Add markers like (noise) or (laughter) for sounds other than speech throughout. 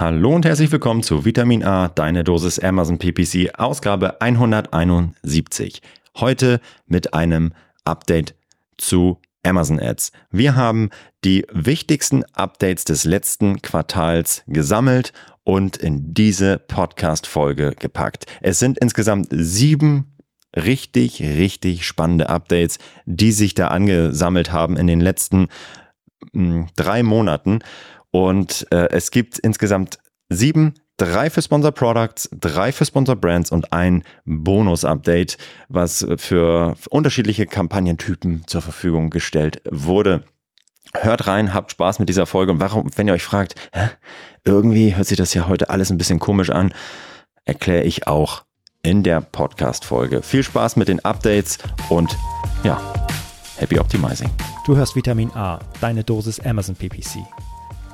Hallo und herzlich willkommen zu Vitamin A, deine Dosis Amazon PPC, Ausgabe 171. Heute mit einem Update zu Amazon Ads. Wir haben die wichtigsten Updates des letzten Quartals gesammelt und in diese Podcast-Folge gepackt. Es sind insgesamt sieben richtig, richtig spannende Updates, die sich da angesammelt haben in den letzten hm, drei Monaten. Und äh, es gibt insgesamt sieben drei für Sponsor Products, drei für Sponsor Brands und ein Bonus-Update, was für unterschiedliche Kampagnentypen zur Verfügung gestellt wurde. Hört rein, habt Spaß mit dieser Folge. Und warum, wenn ihr euch fragt, hä, irgendwie hört sich das ja heute alles ein bisschen komisch an, erkläre ich auch in der Podcast-Folge. Viel Spaß mit den Updates und ja, happy optimizing. Du hörst Vitamin A, deine Dosis Amazon PPC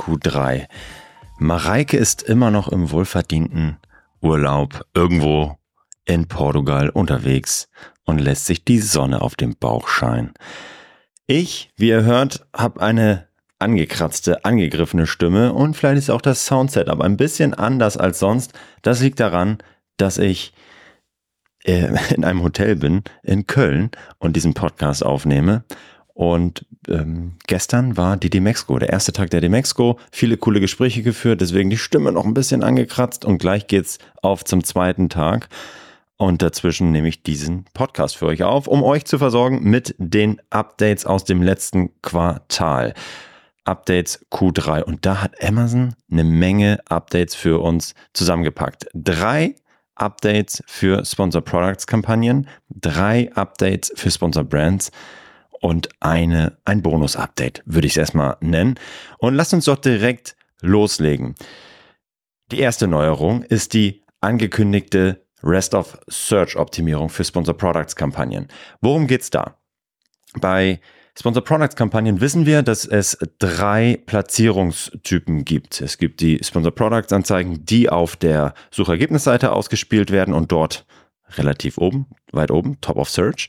Q3. Mareike ist immer noch im wohlverdienten Urlaub irgendwo in Portugal unterwegs und lässt sich die Sonne auf dem Bauch scheinen. Ich, wie ihr hört, habe eine angekratzte, angegriffene Stimme und vielleicht ist auch das Soundsetup ein bisschen anders als sonst. Das liegt daran, dass ich äh, (laughs) in einem Hotel bin in Köln und diesen Podcast aufnehme und ähm, gestern war die Demexco, der erste Tag der Demexco. Viele coole Gespräche geführt, deswegen die Stimme noch ein bisschen angekratzt und gleich geht's auf zum zweiten Tag. Und dazwischen nehme ich diesen Podcast für euch auf, um euch zu versorgen mit den Updates aus dem letzten Quartal. Updates Q3. Und da hat Amazon eine Menge Updates für uns zusammengepackt. Drei Updates für Sponsor Products Kampagnen, drei Updates für Sponsor Brands und eine, ein Bonus-Update, würde ich es erstmal nennen. Und lasst uns doch direkt loslegen. Die erste Neuerung ist die angekündigte Rest of Search Optimierung für Sponsor Products Kampagnen. Worum geht's da? Bei Sponsor Products Kampagnen wissen wir, dass es drei Platzierungstypen gibt. Es gibt die Sponsor Products Anzeigen, die auf der Suchergebnisseite ausgespielt werden und dort relativ oben, weit oben, Top of Search.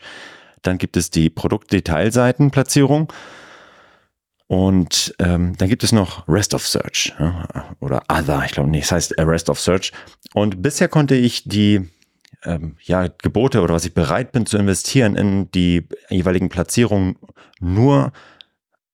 Dann gibt es die Produktdetailseitenplatzierung. Und ähm, dann gibt es noch Rest of Search ja, oder Other, ich glaube nicht, es heißt Rest of Search. Und bisher konnte ich die ähm, ja, Gebote oder was ich bereit bin zu investieren in die jeweiligen Platzierungen nur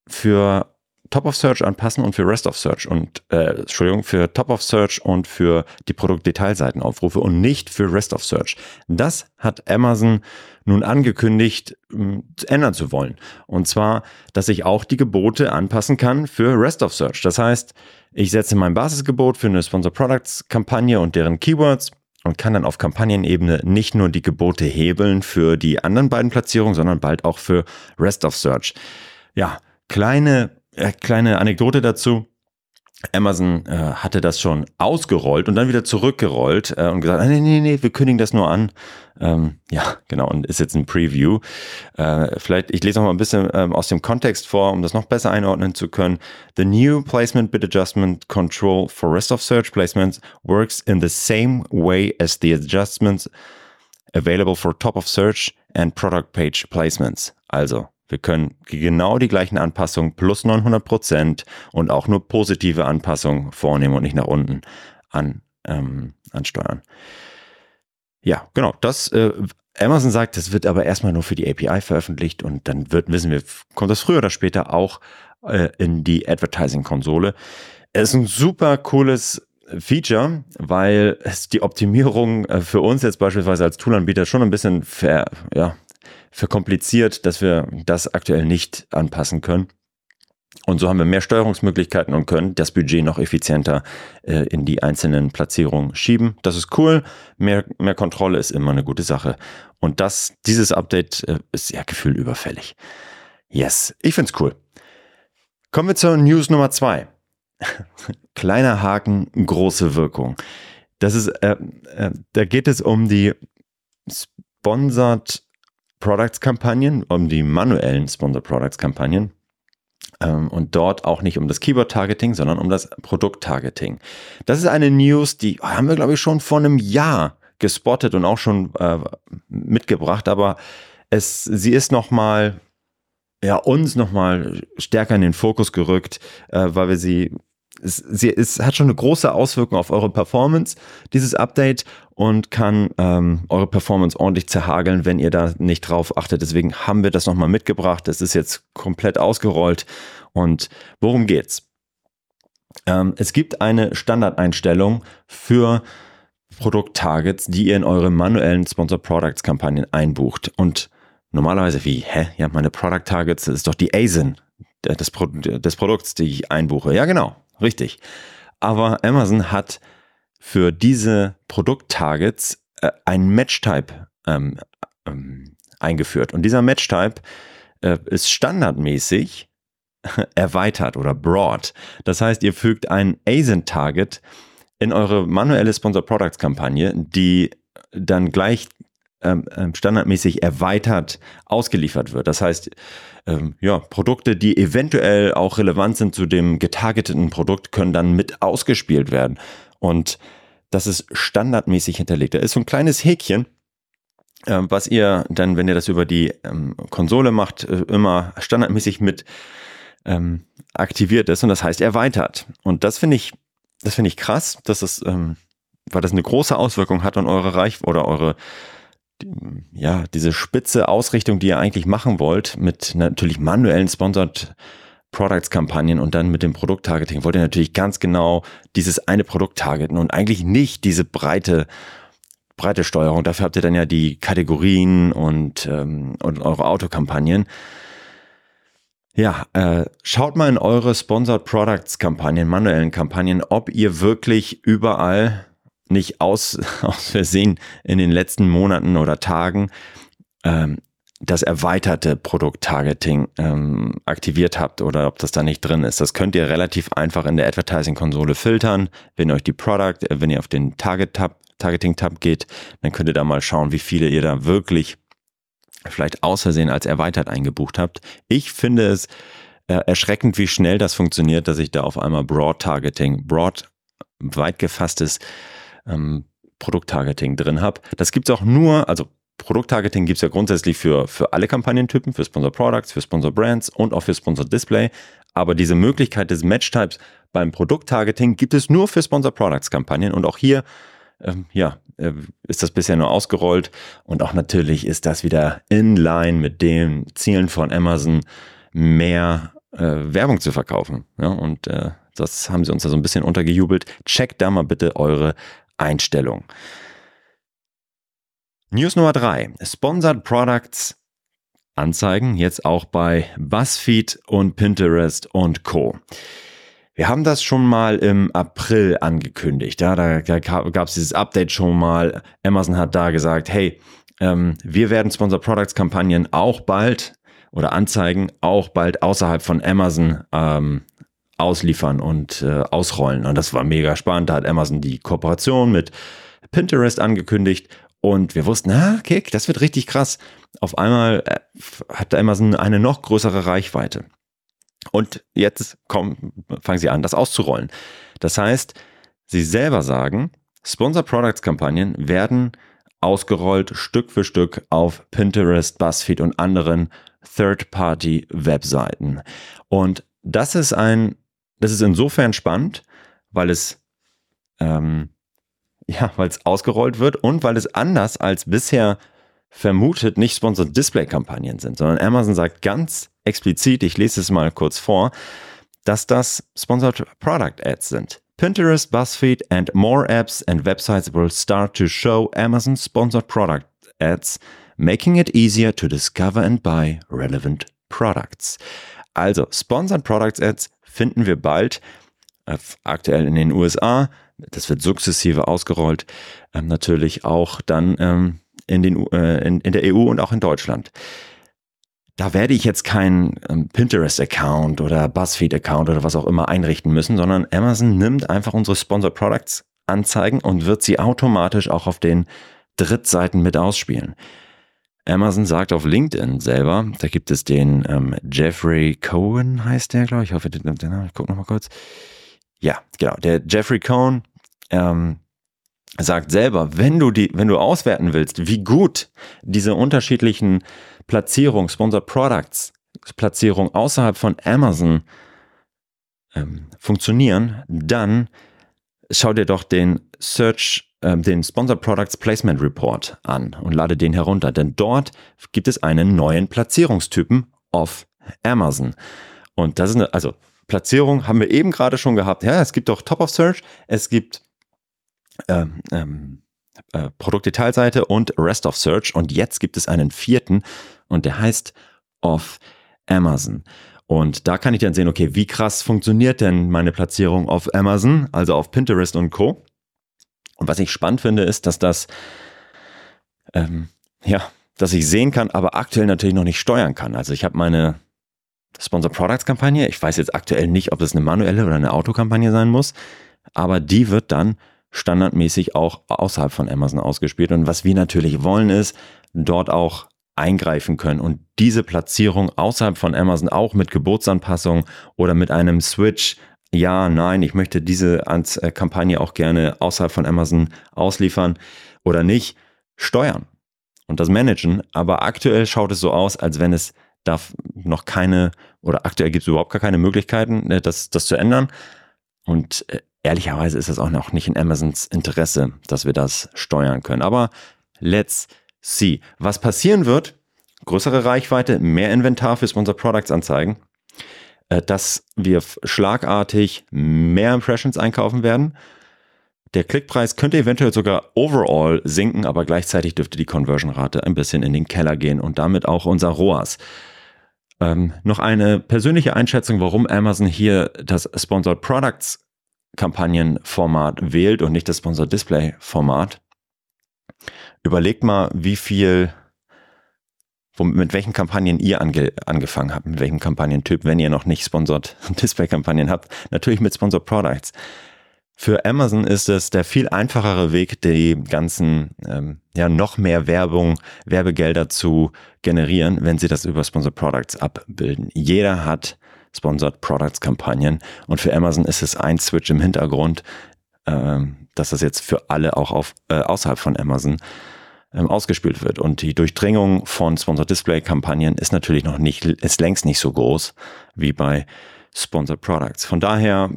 für Top of Search anpassen und für Rest of Search und äh, Entschuldigung, für Top of Search und für die Produktdetailseitenaufrufe und nicht für Rest of Search. Das hat Amazon nun angekündigt, mh, ändern zu wollen. Und zwar, dass ich auch die Gebote anpassen kann für Rest of Search. Das heißt, ich setze mein Basisgebot für eine Sponsor Products Kampagne und deren Keywords und kann dann auf Kampagnenebene nicht nur die Gebote hebeln für die anderen beiden Platzierungen, sondern bald auch für Rest of Search. Ja, kleine äh, kleine Anekdote dazu. Amazon äh, hatte das schon ausgerollt und dann wieder zurückgerollt äh, und gesagt, nee, nee, nee, wir kündigen das nur an. Ähm, ja, genau, und ist jetzt ein Preview. Äh, vielleicht, ich lese noch mal ein bisschen ähm, aus dem Kontext vor, um das noch besser einordnen zu können. The new placement bid adjustment control for rest of search placements works in the same way as the adjustments available for top of search and product page placements. Also, wir können genau die gleichen Anpassungen plus 900 Prozent und auch nur positive Anpassungen vornehmen und nicht nach unten an, ähm, ansteuern. Ja, genau. Das äh, Amazon sagt, das wird aber erstmal nur für die API veröffentlicht und dann wird, wissen wir, kommt das früher oder später auch äh, in die Advertising-Konsole. Es ist ein super cooles Feature, weil es die Optimierung äh, für uns jetzt beispielsweise als Toolanbieter schon ein bisschen ver, ja, verkompliziert, dass wir das aktuell nicht anpassen können. Und so haben wir mehr Steuerungsmöglichkeiten und können das Budget noch effizienter äh, in die einzelnen Platzierungen schieben. Das ist cool. Mehr, mehr Kontrolle ist immer eine gute Sache. Und das, dieses Update äh, ist ja gefühlt überfällig. Yes, ich find's cool. Kommen wir zur News Nummer zwei. (laughs) kleiner Haken, große Wirkung. Das ist, äh, äh, da geht es um die Sponsored Products Kampagnen, um die manuellen Sponsored Products Kampagnen. Ähm, und dort auch nicht um das Keyword Targeting, sondern um das Produkt Targeting. Das ist eine News, die haben wir, glaube ich, schon vor einem Jahr gespottet und auch schon äh, mitgebracht, aber es, sie ist nochmal ja, uns nochmal stärker in den Fokus gerückt, äh, weil wir sie es, sie, es hat schon eine große Auswirkung auf eure Performance, dieses Update, und kann ähm, eure Performance ordentlich zerhageln, wenn ihr da nicht drauf achtet. Deswegen haben wir das nochmal mitgebracht. Es ist jetzt komplett ausgerollt. Und worum geht's? Ähm, es gibt eine Standardeinstellung für Produkttargets, die ihr in eure manuellen Sponsor Products Kampagnen einbucht. Und normalerweise wie, hä? Ja, meine Product Targets, das ist doch die ASIN des, Pro des Produkts, die ich einbuche. Ja, genau, richtig. Aber Amazon hat für diese Produkttargets äh, einen Match-Type ähm, ähm, eingeführt. Und dieser Match-Type äh, ist standardmäßig (laughs) erweitert oder broad. Das heißt, ihr fügt ein ASIN-Target in eure manuelle Sponsor Products Kampagne, die dann gleich ähm, ähm, standardmäßig erweitert ausgeliefert wird. Das heißt, ähm, ja, Produkte, die eventuell auch relevant sind zu dem getargeteten Produkt, können dann mit ausgespielt werden. Und das ist standardmäßig hinterlegt. Da ist so ein kleines Häkchen, äh, was ihr dann, wenn ihr das über die ähm, Konsole macht, äh, immer standardmäßig mit ähm, aktiviert ist und das heißt erweitert. Und das finde ich, das finde ich krass, dass es, ähm, weil das eine große Auswirkung hat on eure Reich oder eure ja, diese spitze Ausrichtung, die ihr eigentlich machen wollt, mit natürlich manuellen Sponsored Products Kampagnen und dann mit dem Produkttargeting wollt ihr natürlich ganz genau dieses eine Produkt targeten und eigentlich nicht diese breite breite Steuerung. Dafür habt ihr dann ja die Kategorien und, ähm, und eure Autokampagnen. Ja, äh, schaut mal in eure Sponsored Products Kampagnen, manuellen Kampagnen, ob ihr wirklich überall nicht aus, (laughs) aus Versehen in den letzten Monaten oder Tagen ähm, das erweiterte Produkt-Targeting ähm, aktiviert habt oder ob das da nicht drin ist. Das könnt ihr relativ einfach in der Advertising-Konsole filtern. Wenn ihr euch die Product, äh, wenn ihr auf den Target-Tab, Targeting-Tab geht, dann könnt ihr da mal schauen, wie viele ihr da wirklich vielleicht aus Versehen als erweitert eingebucht habt. Ich finde es äh, erschreckend, wie schnell das funktioniert, dass ich da auf einmal Broad Targeting, Broad weit gefasstes ähm, Produkttargeting drin habe. Das gibt's auch nur, also Produkttargeting gibt's ja grundsätzlich für, für alle Kampagnentypen, für Sponsor Products, für Sponsor Brands und auch für Sponsor Display. Aber diese Möglichkeit des Match-Types beim Produkttargeting gibt es nur für Sponsor Products Kampagnen und auch hier ähm, ja, äh, ist das bisher nur ausgerollt und auch natürlich ist das wieder in line mit den Zielen von Amazon, mehr äh, Werbung zu verkaufen. Ja, und äh, das haben sie uns da so ein bisschen untergejubelt. Checkt da mal bitte eure Einstellung. News Nummer drei: Sponsored Products Anzeigen jetzt auch bei BuzzFeed und Pinterest und Co. Wir haben das schon mal im April angekündigt. Ja, da, da gab es dieses Update schon mal. Amazon hat da gesagt, hey, ähm, wir werden Sponsored Products Kampagnen auch bald oder Anzeigen auch bald außerhalb von Amazon ähm, ausliefern und äh, ausrollen. Und das war mega spannend. Da hat Amazon die Kooperation mit Pinterest angekündigt und wir wussten, ah, okay, das wird richtig krass. Auf einmal äh, hat Amazon eine noch größere Reichweite. Und jetzt kommen, fangen sie an, das auszurollen. Das heißt, sie selber sagen, Sponsor Products Kampagnen werden ausgerollt Stück für Stück auf Pinterest, BuzzFeed und anderen Third-Party-Webseiten. Und das ist ein das ist insofern spannend, weil es ähm, (laughs) ja, weil es ausgerollt wird und weil es anders als bisher vermutet nicht Sponsored Display Kampagnen sind, sondern Amazon sagt ganz explizit, ich lese es mal kurz vor, dass das Sponsored Product Ads sind. Pinterest, BuzzFeed and more apps and websites will start to show Amazon sponsored product ads, making it easier to discover and buy relevant products. Also, Sponsored Products Ads finden wir bald, äh, aktuell in den USA. Das wird sukzessive ausgerollt, ähm, natürlich auch dann ähm, in, den, äh, in, in der EU und auch in Deutschland. da werde ich jetzt keinen ähm, Pinterest-Account oder BuzzFeed-Account oder was auch immer einrichten müssen, sondern Amazon nimmt einfach unsere Sponsored Products Anzeigen und wird sie automatisch auch auf den Drittseiten mit ausspielen. Amazon sagt auf LinkedIn selber, da gibt es den ähm, Jeffrey Cohen, heißt der, glaube ich. Ich hoffe, den, den, ich gucke nochmal kurz. Ja, genau. Der Jeffrey Cohen ähm, sagt selber, wenn du die, wenn du auswerten willst, wie gut diese unterschiedlichen Platzierung, Sponsored Products, Platzierung außerhalb von Amazon ähm, funktionieren, dann schau dir doch den Search, äh, den Sponsored Products Placement Report an und lade den herunter, denn dort gibt es einen neuen Platzierungstypen auf Amazon. Und das ist eine, also Platzierung haben wir eben gerade schon gehabt. Ja, es gibt doch Top of Search, es gibt ähm, ähm, äh, Produktdetailseite und Rest of Search und jetzt gibt es einen vierten und der heißt Off Amazon. Und da kann ich dann sehen, okay, wie krass funktioniert denn meine Platzierung auf Amazon, also auf Pinterest und Co. Und was ich spannend finde, ist, dass das, ähm, ja, dass ich sehen kann, aber aktuell natürlich noch nicht steuern kann. Also ich habe meine Sponsor Products Kampagne. Ich weiß jetzt aktuell nicht, ob es eine manuelle oder eine Autokampagne sein muss, aber die wird dann standardmäßig auch außerhalb von Amazon ausgespielt. Und was wir natürlich wollen, ist dort auch eingreifen können und diese Platzierung außerhalb von Amazon auch mit Geburtsanpassung oder mit einem Switch, ja, nein, ich möchte diese äh, Kampagne auch gerne außerhalb von Amazon ausliefern oder nicht, steuern und das managen. Aber aktuell schaut es so aus, als wenn es da noch keine oder aktuell gibt es überhaupt gar keine Möglichkeiten, äh, das, das zu ändern. Und äh, ehrlicherweise ist es auch noch nicht in Amazons Interesse, dass wir das steuern können. Aber let's see. Was passieren wird, größere Reichweite, mehr Inventar für Sponsor Products anzeigen, dass wir schlagartig mehr Impressions einkaufen werden. Der Klickpreis könnte eventuell sogar overall sinken, aber gleichzeitig dürfte die Conversion-Rate ein bisschen in den Keller gehen und damit auch unser ROAS. Ähm, noch eine persönliche Einschätzung, warum Amazon hier das Sponsored Products Kampagnenformat wählt und nicht das Sponsored Display Format. Überlegt mal, wie viel, mit welchen Kampagnen ihr ange, angefangen habt, mit welchem Kampagnentyp, wenn ihr noch nicht Sponsored (laughs) Display Kampagnen habt. Natürlich mit Sponsored Products. Für Amazon ist es der viel einfachere Weg, die ganzen, ähm, ja, noch mehr Werbung, Werbegelder zu generieren, wenn sie das über Sponsored Products abbilden. Jeder hat Sponsored Products Kampagnen und für Amazon ist es ein Switch im Hintergrund, ähm, dass das jetzt für alle auch auf, äh, außerhalb von Amazon ähm, ausgespielt wird. Und die Durchdringung von Sponsored Display Kampagnen ist natürlich noch nicht, ist längst nicht so groß wie bei Sponsored Products. Von daher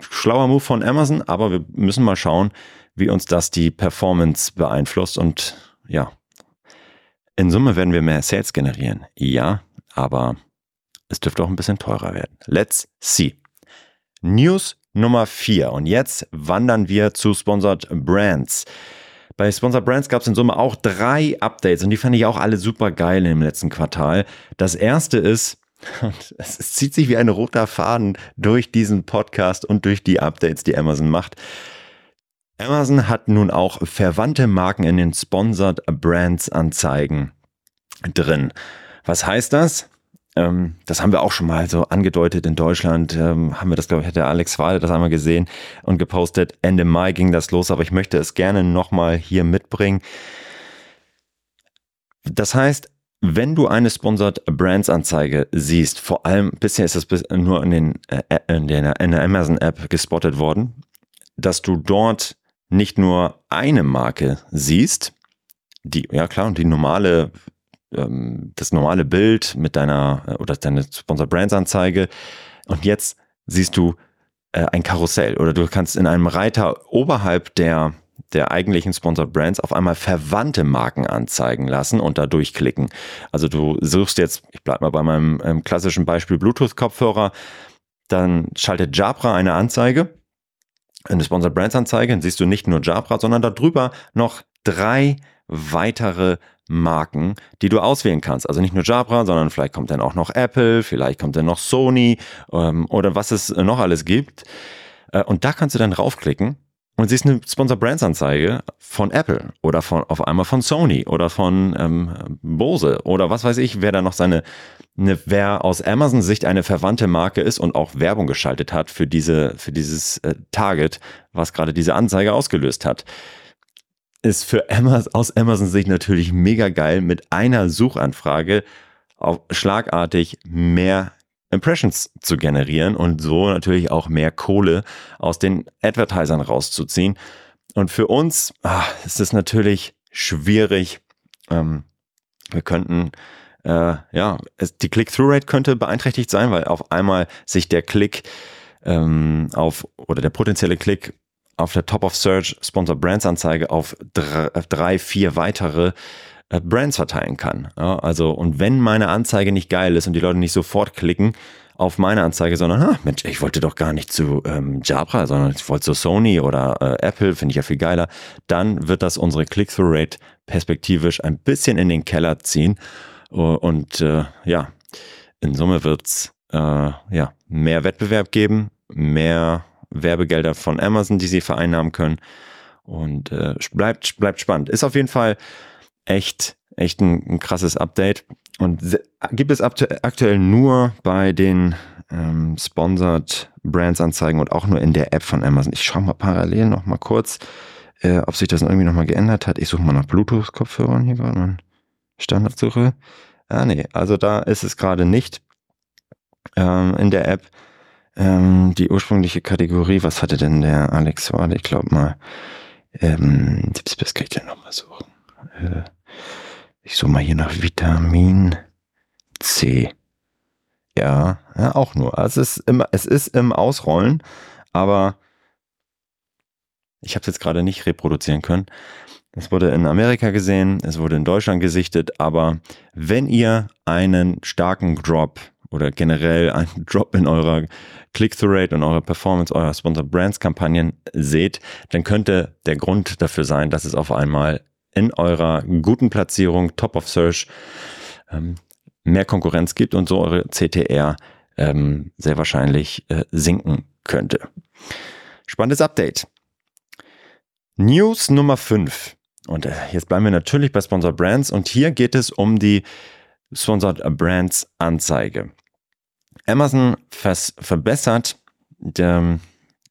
schlauer Move von Amazon, aber wir müssen mal schauen, wie uns das die Performance beeinflusst und ja, in Summe werden wir mehr Sales generieren. Ja, aber es dürfte auch ein bisschen teurer werden. Let's see. News Nummer 4 und jetzt wandern wir zu Sponsored Brands. Bei Sponsored Brands gab es in Summe auch drei Updates und die fand ich auch alle super geil im letzten Quartal. Das erste ist, (laughs) und es zieht sich wie ein roter Faden durch diesen Podcast und durch die Updates, die Amazon macht. Amazon hat nun auch verwandte Marken in den Sponsored Brands Anzeigen drin. Was heißt das? Ähm, das haben wir auch schon mal so angedeutet in Deutschland. Ähm, haben wir das, glaube ich, hat der Alex Wade das einmal gesehen und gepostet. Ende Mai ging das los, aber ich möchte es gerne nochmal hier mitbringen. Das heißt, wenn du eine Sponsored Brands Anzeige siehst, vor allem bisher ist das nur in, den, äh, in, der, in der Amazon App gespottet worden, dass du dort nicht nur eine Marke siehst, die, ja klar, und die normale, ähm, das normale Bild mit deiner, äh, oder deine Sponsored Brands Anzeige, und jetzt siehst du äh, ein Karussell oder du kannst in einem Reiter oberhalb der der eigentlichen Sponsored Brands auf einmal verwandte Marken anzeigen lassen und da durchklicken. Also du suchst jetzt, ich bleibe mal bei meinem ähm, klassischen Beispiel Bluetooth-Kopfhörer, dann schaltet Jabra eine Anzeige, eine Sponsored Brands Anzeige, dann siehst du nicht nur Jabra, sondern darüber noch drei weitere Marken, die du auswählen kannst. Also nicht nur Jabra, sondern vielleicht kommt dann auch noch Apple, vielleicht kommt dann noch Sony ähm, oder was es noch alles gibt. Äh, und da kannst du dann raufklicken und siehst eine Sponsor Brands Anzeige von Apple oder von auf einmal von Sony oder von ähm, Bose oder was weiß ich, wer da noch seine, eine, wer aus Amazon Sicht eine verwandte Marke ist und auch Werbung geschaltet hat für diese, für dieses äh, Target, was gerade diese Anzeige ausgelöst hat, ist für Amazon, aus Amazon Sicht natürlich mega geil mit einer Suchanfrage auf schlagartig mehr Impressions zu generieren und so natürlich auch mehr Kohle aus den Advertisern rauszuziehen. Und für uns ach, ist es natürlich schwierig. Ähm, wir könnten, äh, ja, es, die Click-Through-Rate könnte beeinträchtigt sein, weil auf einmal sich der Klick ähm, auf oder der potenzielle Klick auf der Top of Search Sponsor Brands Anzeige auf drei, drei vier weitere äh, Brands verteilen kann. Ja, also, und wenn meine Anzeige nicht geil ist und die Leute nicht sofort klicken auf meine Anzeige, sondern, ah, Mensch, ich wollte doch gar nicht zu ähm, Jabra, sondern ich wollte zu Sony oder äh, Apple, finde ich ja viel geiler, dann wird das unsere Click-Through-Rate perspektivisch ein bisschen in den Keller ziehen. Und äh, ja, in Summe wird's äh, ja, mehr Wettbewerb geben, mehr Werbegelder von Amazon, die sie vereinnahmen können. Und äh, bleibt, bleibt spannend. Ist auf jeden Fall echt, echt ein, ein krasses Update. Und gibt es aktuell nur bei den ähm, Sponsored Brands Anzeigen und auch nur in der App von Amazon. Ich schaue mal parallel noch mal kurz, äh, ob sich das irgendwie noch mal geändert hat. Ich suche mal nach Bluetooth-Kopfhörern hier gerade, mal Standardsuche. Ah nee, also da ist es gerade nicht ähm, in der App. Ähm, die ursprüngliche Kategorie, was hatte denn der Alex Wade? Ich glaube mal, ähm, das kann ich denn noch mal suchen. Äh, ich suche mal hier nach Vitamin C. Ja, ja auch nur. Also es ist im, es ist im Ausrollen, aber ich habe es jetzt gerade nicht reproduzieren können. Es wurde in Amerika gesehen, es wurde in Deutschland gesichtet, aber wenn ihr einen starken Drop oder generell einen (laughs) Drop in eurer Click-through-Rate und eurer Performance eurer Sponsor Brands Kampagnen seht, dann könnte der Grund dafür sein, dass es auf einmal in eurer guten Platzierung, Top of Search, ähm, mehr Konkurrenz gibt und so eure CTR ähm, sehr wahrscheinlich äh, sinken könnte. Spannendes Update. News Nummer 5. Und äh, jetzt bleiben wir natürlich bei Sponsor Brands und hier geht es um die Sponsored Brands Anzeige. Amazon verbessert der,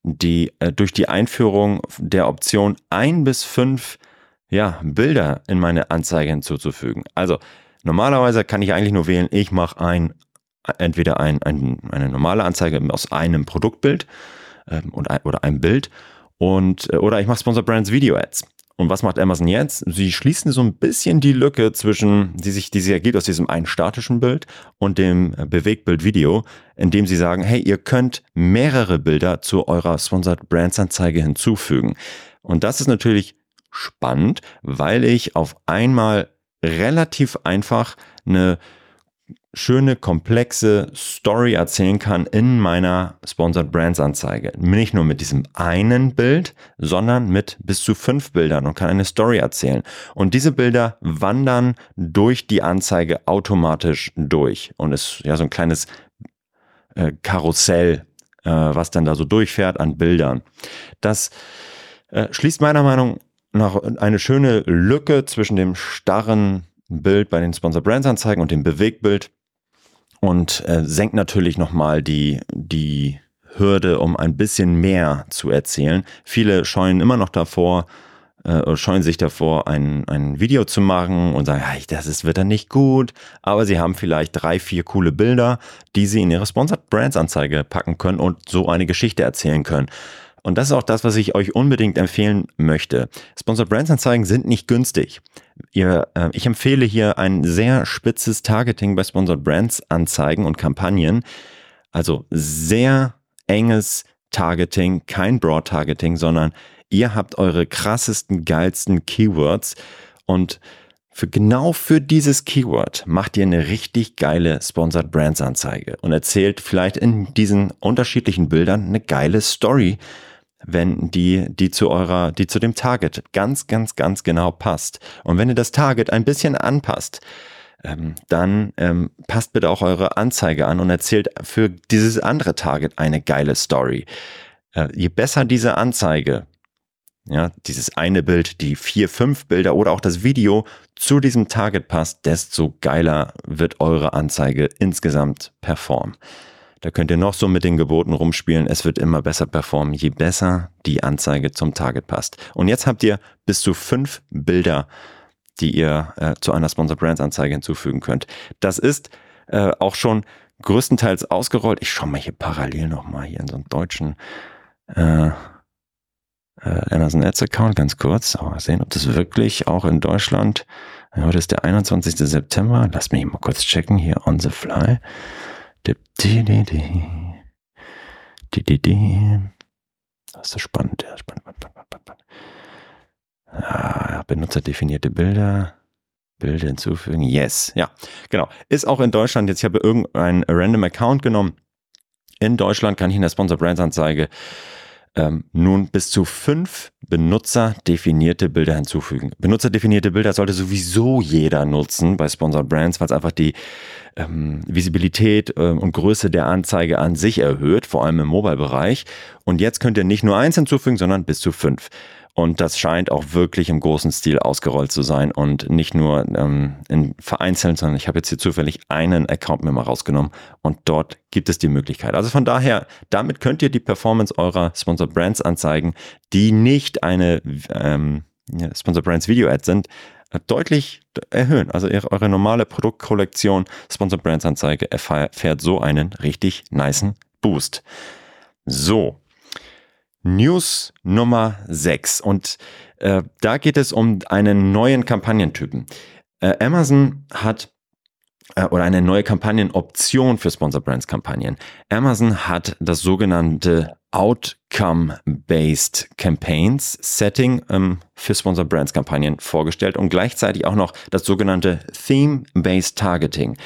die, äh, durch die Einführung der Option ein bis fünf ja, Bilder in meine Anzeige hinzuzufügen. Also normalerweise kann ich eigentlich nur wählen, ich mache ein, entweder ein, ein, eine normale Anzeige aus einem Produktbild ähm, und oder einem Bild und äh, oder ich mache Sponsor Brands Video Ads. Und was macht Amazon jetzt? Sie schließen so ein bisschen die Lücke zwischen, die sich, die sich ergibt aus diesem einen statischen Bild und dem Bewegtbild Video, indem sie sagen, hey, ihr könnt mehrere Bilder zu eurer Sponsored Brands Anzeige hinzufügen. Und das ist natürlich spannend, weil ich auf einmal relativ einfach eine schöne, komplexe Story erzählen kann in meiner Sponsored Brands Anzeige. Nicht nur mit diesem einen Bild, sondern mit bis zu fünf Bildern und kann eine Story erzählen. Und diese Bilder wandern durch die Anzeige automatisch durch. Und es ist ja so ein kleines äh, Karussell, äh, was dann da so durchfährt an Bildern. Das äh, schließt meiner Meinung nach eine schöne Lücke zwischen dem starren Bild bei den Sponsor Brands Anzeigen und dem Bewegtbild und äh, senkt natürlich nochmal die, die Hürde, um ein bisschen mehr zu erzählen. Viele scheuen immer noch davor, äh, scheuen sich davor, ein, ein Video zu machen und sagen, ja, das ist, wird dann nicht gut, aber sie haben vielleicht drei, vier coole Bilder, die sie in ihre Sponsored Brands Anzeige packen können und so eine Geschichte erzählen können. Und das ist auch das, was ich euch unbedingt empfehlen möchte. Sponsored Brands Anzeigen sind nicht günstig. Ihr, äh, ich empfehle hier ein sehr spitzes Targeting bei Sponsored Brands Anzeigen und Kampagnen. Also sehr enges Targeting, kein Broad Targeting, sondern ihr habt eure krassesten, geilsten Keywords und für genau für dieses Keyword macht ihr eine richtig geile Sponsored Brands Anzeige und erzählt vielleicht in diesen unterschiedlichen Bildern eine geile Story, wenn die, die zu eurer, die zu dem Target ganz, ganz, ganz genau passt. Und wenn ihr das Target ein bisschen anpasst, ähm, dann ähm, passt bitte auch eure Anzeige an und erzählt für dieses andere Target eine geile Story. Äh, je besser diese Anzeige ja, dieses eine Bild, die vier, fünf Bilder oder auch das Video zu diesem Target passt, desto geiler wird eure Anzeige insgesamt performen. Da könnt ihr noch so mit den Geboten rumspielen. Es wird immer besser performen, je besser die Anzeige zum Target passt. Und jetzt habt ihr bis zu fünf Bilder, die ihr äh, zu einer Sponsor Brands Anzeige hinzufügen könnt. Das ist äh, auch schon größtenteils ausgerollt. Ich schaue mal hier parallel nochmal hier in so einem deutschen äh, äh, Amazon Ads Account ganz kurz. Mal sehen, ob das wirklich auch in Deutschland. Heute ist der 21. September. Lass mich mal kurz checken hier on the fly. Das ist spannend, ja, spannend, spannend, spannend, spannend. Ah, benutzerdefinierte Bilder. Bilder hinzufügen. Yes. Ja, genau. Ist auch in Deutschland. Jetzt ich habe irgendeinen random Account genommen. In Deutschland kann ich in der Sponsor Brands Anzeige ähm, nun bis zu fünf benutzerdefinierte Bilder hinzufügen. Benutzerdefinierte Bilder sollte sowieso jeder nutzen bei Sponsored Brands, weil es einfach die ähm, Visibilität ähm, und Größe der Anzeige an sich erhöht, vor allem im Mobile-Bereich. Und jetzt könnt ihr nicht nur eins hinzufügen, sondern bis zu fünf. Und das scheint auch wirklich im großen Stil ausgerollt zu sein und nicht nur ähm, in vereinzelt, sondern ich habe jetzt hier zufällig einen Account mir mal rausgenommen und dort gibt es die Möglichkeit. Also von daher, damit könnt ihr die Performance eurer Sponsor Brands anzeigen, die nicht eine ähm, Sponsor Brands Video Ad sind, äh, deutlich erhöhen. Also eure normale Produktkollektion Sponsor Brands Anzeige erfährt so einen richtig niceen Boost. So, News Nummer 6 und äh, da geht es um einen neuen Kampagnentypen. Äh, Amazon hat äh, oder eine neue Kampagnenoption für Sponsor Brands Kampagnen. Amazon hat das sogenannte Outcome-Based Campaigns Setting ähm, für Sponsor Brands Kampagnen vorgestellt und gleichzeitig auch noch das sogenannte Theme-Based Targeting.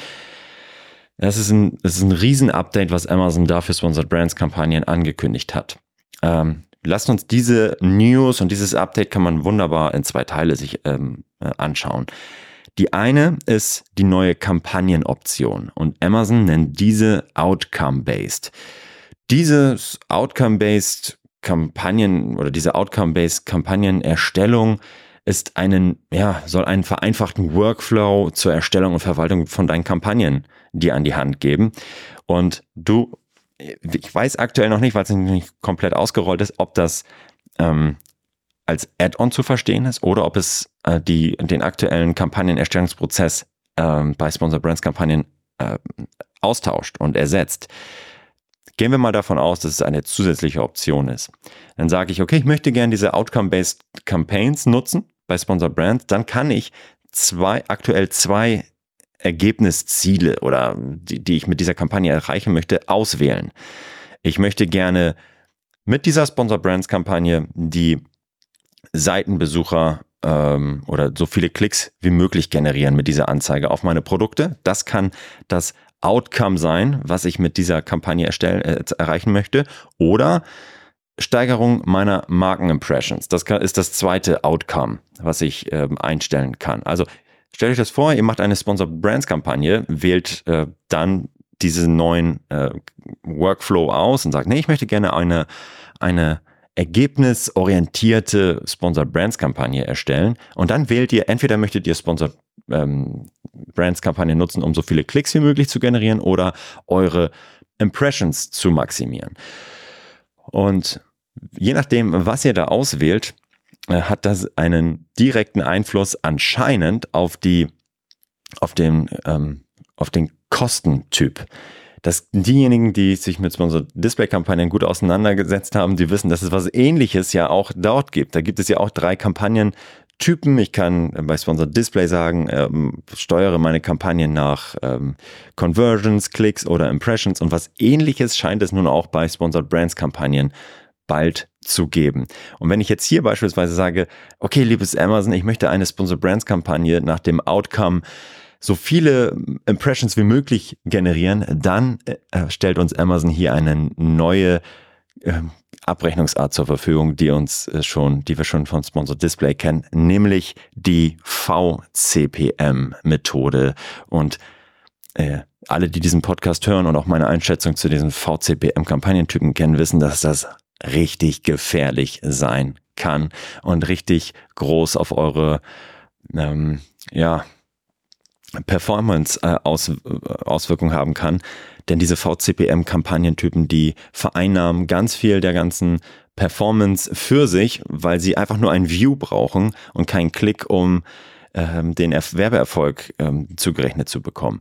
Das ist ein, das ein Riesen-Update, was Amazon da für Sponsored Brands Kampagnen angekündigt hat. Ähm, lasst uns diese News und dieses Update kann man wunderbar in zwei Teile sich ähm, äh, anschauen. Die eine ist die neue Kampagnenoption und Amazon nennt diese Outcome-Based. Dieses Outcome-Based Kampagnen oder diese Outcome-Based Kampagnenerstellung ist einen, ja, soll einen vereinfachten Workflow zur Erstellung und Verwaltung von deinen Kampagnen dir an die Hand geben. Und du ich weiß aktuell noch nicht, weil es nicht komplett ausgerollt ist, ob das ähm, als Add-on zu verstehen ist oder ob es äh, die, den aktuellen Kampagnenerstellungsprozess ähm, bei Sponsor Brands Kampagnen äh, austauscht und ersetzt. Gehen wir mal davon aus, dass es eine zusätzliche Option ist. Dann sage ich, okay, ich möchte gerne diese Outcome-Based Campaigns nutzen bei Sponsor Brands. Dann kann ich zwei, aktuell zwei Ergebnisziele oder die, die ich mit dieser Kampagne erreichen möchte, auswählen. Ich möchte gerne mit dieser Sponsor Brands Kampagne die Seitenbesucher ähm, oder so viele Klicks wie möglich generieren mit dieser Anzeige auf meine Produkte. Das kann das Outcome sein, was ich mit dieser Kampagne erstellen, äh, erreichen möchte. Oder Steigerung meiner Markenimpressions. Das ist das zweite Outcome, was ich ähm, einstellen kann. Also Stellt euch das vor, ihr macht eine Sponsored Brands Kampagne, wählt äh, dann diesen neuen äh, Workflow aus und sagt, nee, ich möchte gerne eine, eine ergebnisorientierte Sponsored Brands Kampagne erstellen. Und dann wählt ihr, entweder möchtet ihr Sponsored ähm, Brands Kampagne nutzen, um so viele Klicks wie möglich zu generieren oder eure Impressions zu maximieren. Und je nachdem, was ihr da auswählt, äh, hat das einen direkten Einfluss anscheinend auf die, auf den, ähm, auf den Kostentyp. Dass diejenigen, die sich mit Sponsor Display Kampagnen gut auseinandergesetzt haben, die wissen, dass es was ähnliches ja auch dort gibt. Da gibt es ja auch drei Kampagnentypen. Ich kann bei Sponsor Display sagen, ähm, steuere meine Kampagnen nach ähm, Conversions, Klicks oder Impressions und was ähnliches scheint es nun auch bei Sponsored Brands Kampagnen bald zu geben. Und wenn ich jetzt hier beispielsweise sage, okay, liebes Amazon, ich möchte eine Sponsor Brands Kampagne nach dem Outcome so viele Impressions wie möglich generieren, dann äh, stellt uns Amazon hier eine neue äh, Abrechnungsart zur Verfügung, die uns äh, schon, die wir schon von Sponsor Display kennen, nämlich die VCPM Methode und äh, alle, die diesen Podcast hören und auch meine Einschätzung zu diesen VCPM Kampagnentypen kennen, wissen, dass das richtig gefährlich sein kann und richtig groß auf eure ähm, ja, Performance-Auswirkungen äh, haben kann. Denn diese VCPM-Kampagnentypen, die vereinnahmen ganz viel der ganzen Performance für sich, weil sie einfach nur ein View brauchen und keinen Klick, um ähm, den Werbeerfolg ähm, zugerechnet zu bekommen.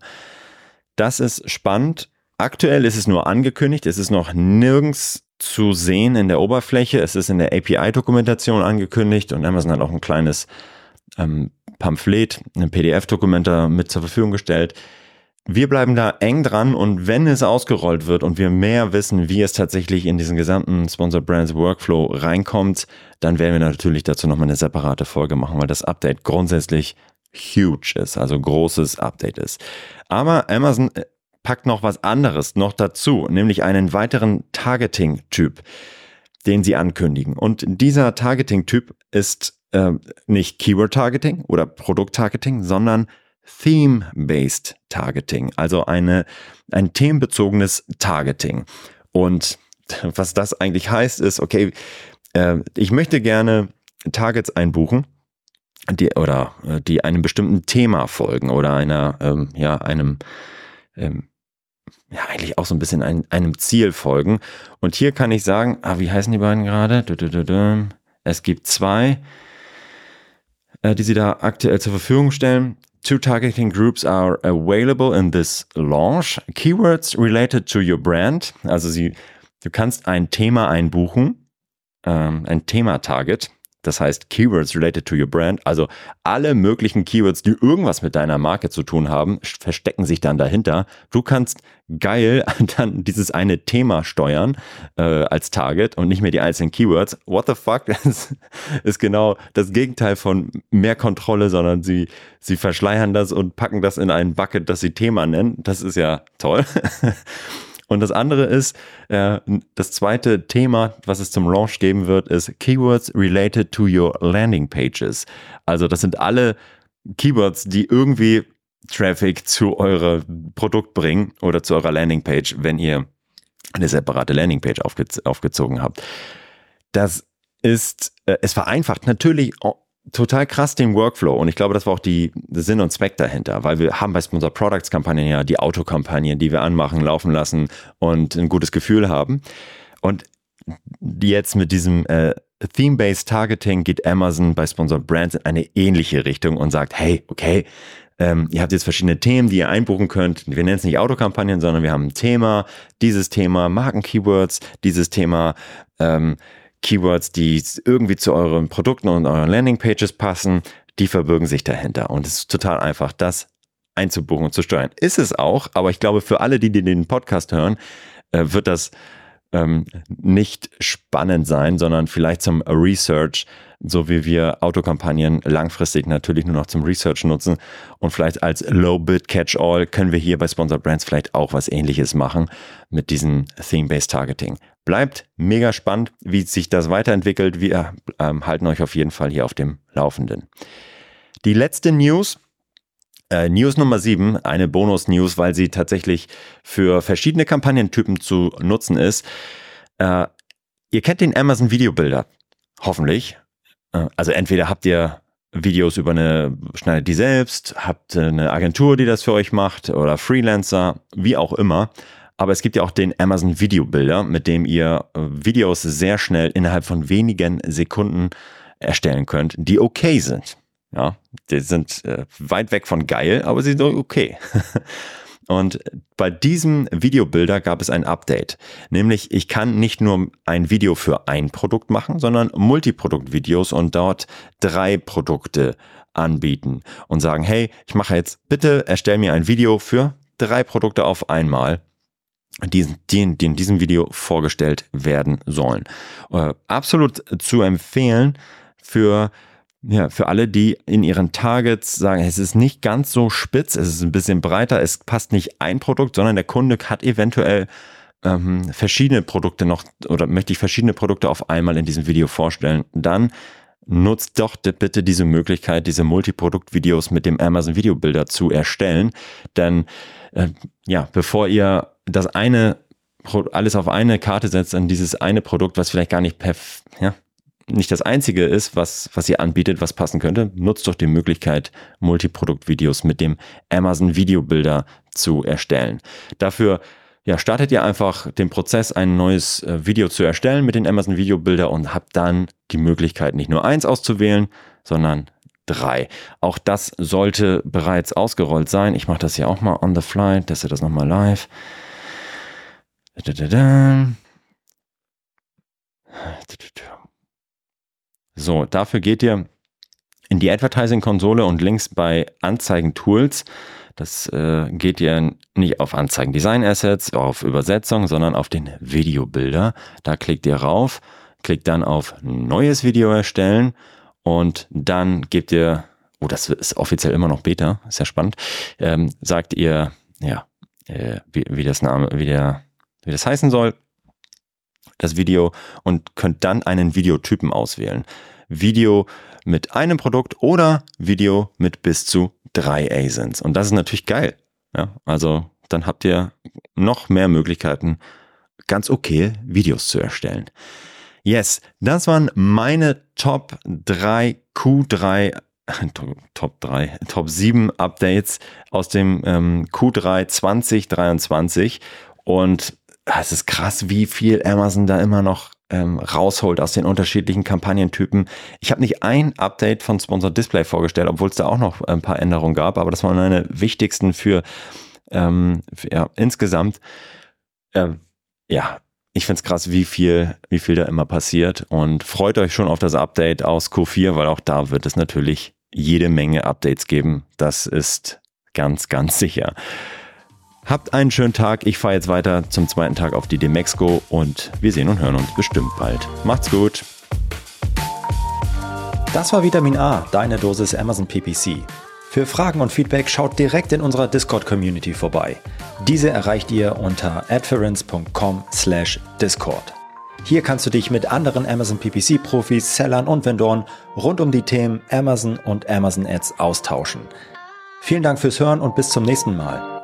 Das ist spannend. Aktuell ist es nur angekündigt, es ist noch nirgends zu sehen in der Oberfläche. Es ist in der API-Dokumentation angekündigt und Amazon hat auch ein kleines ähm, Pamphlet, ein PDF-Dokument mit zur Verfügung gestellt. Wir bleiben da eng dran und wenn es ausgerollt wird und wir mehr wissen, wie es tatsächlich in diesen gesamten Sponsored Brands Workflow reinkommt, dann werden wir natürlich dazu nochmal eine separate Folge machen, weil das Update grundsätzlich huge ist, also großes Update ist. Aber Amazon äh, packt noch was anderes noch dazu, nämlich einen weiteren Targeting-Typ, den sie ankündigen. Und dieser Targeting-Typ ist äh, nicht Keyword-Targeting oder Produkt-Targeting, sondern Theme-Based Targeting, also eine, ein themenbezogenes Targeting. Und (laughs) was das eigentlich heißt, ist, okay, äh, ich möchte gerne Targets einbuchen, die oder äh, die einem bestimmten Thema folgen oder einer, ähm, ja, einem ähm, ja, eigentlich auch so ein bisschen ein, einem Ziel folgen. Und hier kann ich sagen, ah, wie heißen die beiden gerade? Es gibt zwei, äh, die sie da aktuell zur Verfügung stellen. Two targeting groups are available in this launch. Keywords related to your brand. Also sie, du kannst ein Thema einbuchen, ähm, ein Thema-Target das heißt Keywords related to your brand. Also alle möglichen Keywords, die irgendwas mit deiner Marke zu tun haben, verstecken sich dann dahinter. Du kannst geil (laughs) dann dieses eine Thema steuern äh, als Target und nicht mehr die einzelnen Keywords. What the fuck? (laughs) Das ist genau das Gegenteil von mehr Kontrolle, sondern sie, sie verschleiern das und packen das in ein Bucket, das sie Thema nennen. Das ist ja toll. (laughs) Und das andere ist, äh, das zweite Thema, was es zum Launch geben wird, ist Keywords related to your landing pages. Also das sind alle Keywords, die irgendwie Traffic zu eurem Produkt bringen oder zu eurer Landingpage, wenn ihr eine separate Landingpage aufge aufgezogen habt. Das ist, äh, es vereinfacht natürlich total krass den Workflow und ich glaube, das war auch die Sinn und Zweck dahinter, weil wir haben bei Sponsor Products Kampagnen ja die Autokampagnen, die wir anmachen, laufen lassen und ein gutes Gefühl haben. Und jetzt mit diesem äh, Theme-Based Targeting geht Amazon bei Sponsor Brands in eine ähnliche Richtung und sagt, hey, okay, ähm, ihr habt jetzt verschiedene Themen, die ihr einbuchen könnt. Wir nennen es nicht Autokampagnen, sondern wir haben ein Thema, dieses Thema Marken-Keywords, dieses Thema ähm, Keywords, die irgendwie zu euren Produkten und euren Landingpages passen, die verbirgen sich dahinter. Und es ist total einfach, das einzubuchen und zu steuern. Ist es auch, aber ich glaube, für alle, die, den Podcast hören, äh, wird das ähm, nicht spannend sein, sondern vielleicht zum Research, so wie wir Autokampagnen langfristig natürlich nur noch zum Research nutzen und vielleicht als Low-Bid Catch-all können wir hier bei Sponsored Brands vielleicht auch was ähnliches machen mit diesem Theme-Based Targeting. Bleibt mega spannend, wie sich das weiterentwickelt. Wir ähm, halten euch auf jeden Fall hier auf dem Laufenden. Die letzte News, äh, News Nummer 7, eine Bonus-News, weil sie tatsächlich für verschiedene Kampagnentypen zu nutzen ist. Äh, ihr kennt den Amazon Videobilder, hoffentlich. Äh, also entweder habt ihr Videos über eine, schneidet die selbst, habt eine Agentur, die das für euch macht oder Freelancer, wie auch immer. Aber es gibt ja auch den Amazon Video Builder, mit dem ihr äh, Videos sehr schnell innerhalb von wenigen Sekunden erstellen könnt, die okay sind. Ja, die sind äh, weit weg von geil, aber sie sind okay. (laughs) Und bei diesem Videobilder gab es ein Update. Nämlich, ich kann nicht nur ein Video für ein Produkt machen, sondern Multiproduktvideos und dort drei Produkte anbieten und sagen, hey, ich mache jetzt bitte, erstell mir ein Video für drei Produkte auf einmal die, die, die in diesem Video vorgestellt werden sollen. Äh, absolut zu empfehlen für ja, für alle, die in ihren Targets sagen, es ist nicht ganz so spitz, es ist ein bisschen breiter, es passt nicht ein Produkt, sondern der Kunde hat eventuell ähm, verschiedene Produkte noch oder möchte ich verschiedene Produkte auf einmal in diesem Video vorstellen, dann nutzt doch bitte diese Möglichkeit, diese Multiprodukt-Videos mit dem Amazon Videobilder zu erstellen. Denn äh, ja, bevor ihr das eine alles auf eine Karte setzt, an dieses eine Produkt, was vielleicht gar nicht perf ja, nicht das einzige ist, was, was ihr anbietet, was passen könnte, nutzt doch die Möglichkeit, Multiproduktvideos mit dem Amazon Videobilder zu erstellen. Dafür ja, startet ihr einfach den Prozess, ein neues äh, Video zu erstellen mit den Amazon Videobilder und habt dann die Möglichkeit, nicht nur eins auszuwählen, sondern drei. Auch das sollte bereits ausgerollt sein. Ich mache das hier auch mal on the fly, teste das nochmal live. So, dafür geht ihr in die Advertising-Konsole und links bei Anzeigen-Tools. Das äh, geht ihr nicht auf Anzeigen Design Assets, auf Übersetzung, sondern auf den Videobilder. Da klickt ihr rauf, klickt dann auf Neues Video erstellen und dann gebt ihr, oh, das ist offiziell immer noch Beta, ist ja spannend, ähm, sagt ihr, ja, äh, wie, wie das Name, wie der, wie das heißen soll, das Video und könnt dann einen Videotypen auswählen. Video mit einem Produkt oder Video mit bis zu drei ASINs. Und das ist natürlich geil. Ja, also dann habt ihr noch mehr Möglichkeiten, ganz okay Videos zu erstellen. Yes, das waren meine Top 3 Q3 (laughs) Top 3, Top 7 Updates aus dem ähm, Q3 2023 und es ist krass, wie viel Amazon da immer noch ähm, rausholt aus den unterschiedlichen Kampagnentypen. Ich habe nicht ein Update von Sponsored Display vorgestellt, obwohl es da auch noch ein paar Änderungen gab, aber das waren meine wichtigsten für, ähm, für ja, insgesamt. Ähm, ja, ich find's krass, wie viel, wie viel da immer passiert und freut euch schon auf das Update aus Q4, weil auch da wird es natürlich jede Menge Updates geben. Das ist ganz, ganz sicher. Habt einen schönen Tag. Ich fahre jetzt weiter zum zweiten Tag auf die Demexco und wir sehen und hören uns bestimmt bald. Macht's gut. Das war Vitamin A, deine Dosis Amazon PPC. Für Fragen und Feedback schaut direkt in unserer Discord-Community vorbei. Diese erreicht ihr unter adference.com/discord. Hier kannst du dich mit anderen Amazon PPC-Profis, Sellern und Vendoren rund um die Themen Amazon und Amazon Ads austauschen. Vielen Dank fürs Hören und bis zum nächsten Mal.